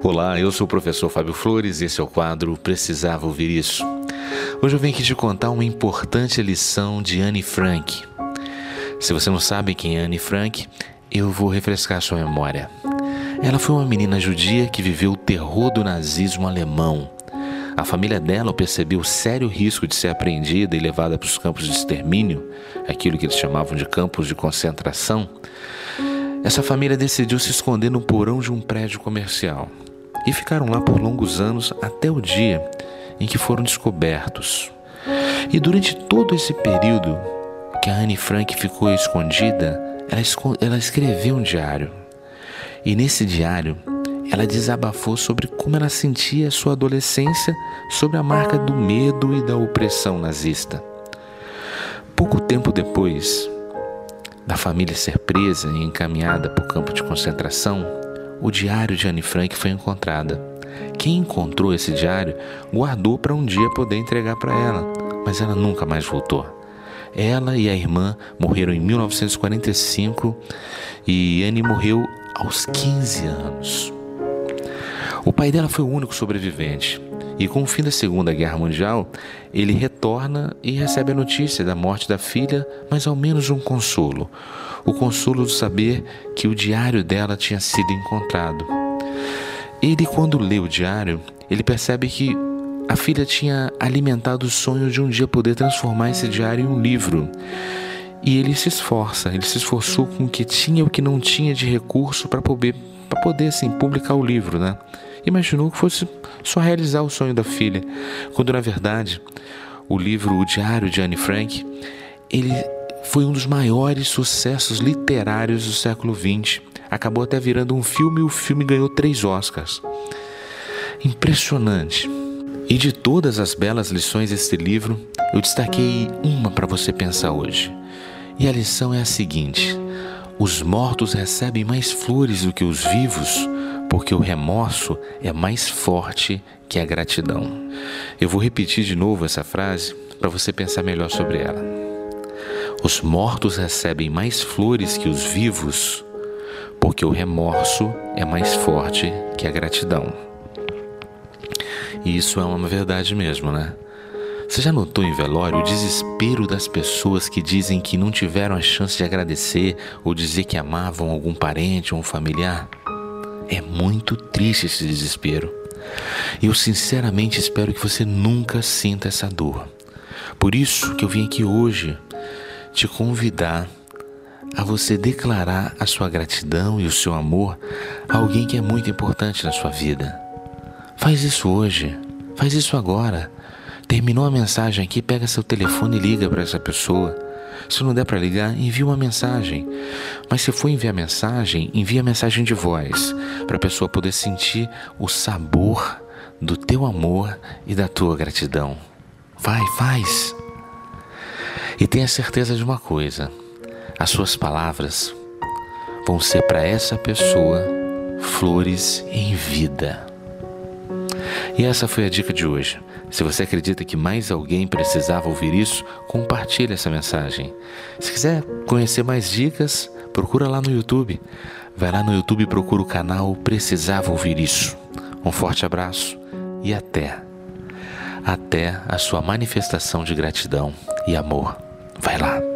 Olá, eu sou o professor Fábio Flores e esse é o quadro Precisava Ouvir Isso. Hoje eu venho aqui te contar uma importante lição de Anne Frank. Se você não sabe quem é Anne Frank, eu vou refrescar sua memória. Ela foi uma menina judia que viveu o terror do nazismo alemão. A família dela percebeu o sério risco de ser apreendida e levada para os campos de extermínio, aquilo que eles chamavam de campos de concentração. Essa família decidiu se esconder no porão de um prédio comercial e ficaram lá por longos anos até o dia em que foram descobertos. E durante todo esse período que a Anne Frank ficou escondida, ela, ela escreveu um diário. E nesse diário, ela desabafou sobre como ela sentia sua adolescência sobre a marca do medo e da opressão nazista. Pouco tempo depois da família ser presa e encaminhada para o campo de concentração, o diário de Anne Frank foi encontrada. Quem encontrou esse diário guardou para um dia poder entregar para ela, mas ela nunca mais voltou. Ela e a irmã morreram em 1945 e Anne morreu aos 15 anos. O pai dela foi o único sobrevivente. E com o fim da Segunda Guerra Mundial, ele retorna e recebe a notícia da morte da filha, mas ao menos um consolo: o consolo de saber que o diário dela tinha sido encontrado. Ele, quando lê o diário, ele percebe que a filha tinha alimentado o sonho de um dia poder transformar esse diário em um livro. E ele se esforça, ele se esforçou com o que tinha e o que não tinha de recurso para poder, poder assim, publicar o livro, né? Imaginou que fosse só realizar o sonho da filha, quando na verdade o livro O Diário de Anne Frank, ele foi um dos maiores sucessos literários do século XX. Acabou até virando um filme e o filme ganhou três Oscars. Impressionante. E de todas as belas lições deste livro, eu destaquei uma para você pensar hoje. E a lição é a seguinte: os mortos recebem mais flores do que os vivos, porque o remorso é mais forte que a gratidão. Eu vou repetir de novo essa frase para você pensar melhor sobre ela. Os mortos recebem mais flores que os vivos, porque o remorso é mais forte que a gratidão. E isso é uma verdade mesmo, né? Você já notou em velório o desespero das pessoas que dizem que não tiveram a chance de agradecer ou dizer que amavam algum parente ou um familiar? É muito triste esse desespero. Eu sinceramente espero que você nunca sinta essa dor. Por isso que eu vim aqui hoje te convidar a você declarar a sua gratidão e o seu amor a alguém que é muito importante na sua vida. Faz isso hoje, faz isso agora. Terminou a mensagem aqui, pega seu telefone e liga para essa pessoa. Se não der para ligar, envie uma mensagem. Mas se for enviar mensagem, envie a mensagem de voz, para a pessoa poder sentir o sabor do teu amor e da tua gratidão. Vai, faz. E tenha certeza de uma coisa: as suas palavras vão ser para essa pessoa flores em vida. E essa foi a dica de hoje. Se você acredita que mais alguém precisava ouvir isso, compartilhe essa mensagem. Se quiser conhecer mais dicas, procura lá no YouTube. Vai lá no YouTube e procura o canal Precisava Ouvir Isso. Um forte abraço e até. Até a sua manifestação de gratidão e amor. Vai lá.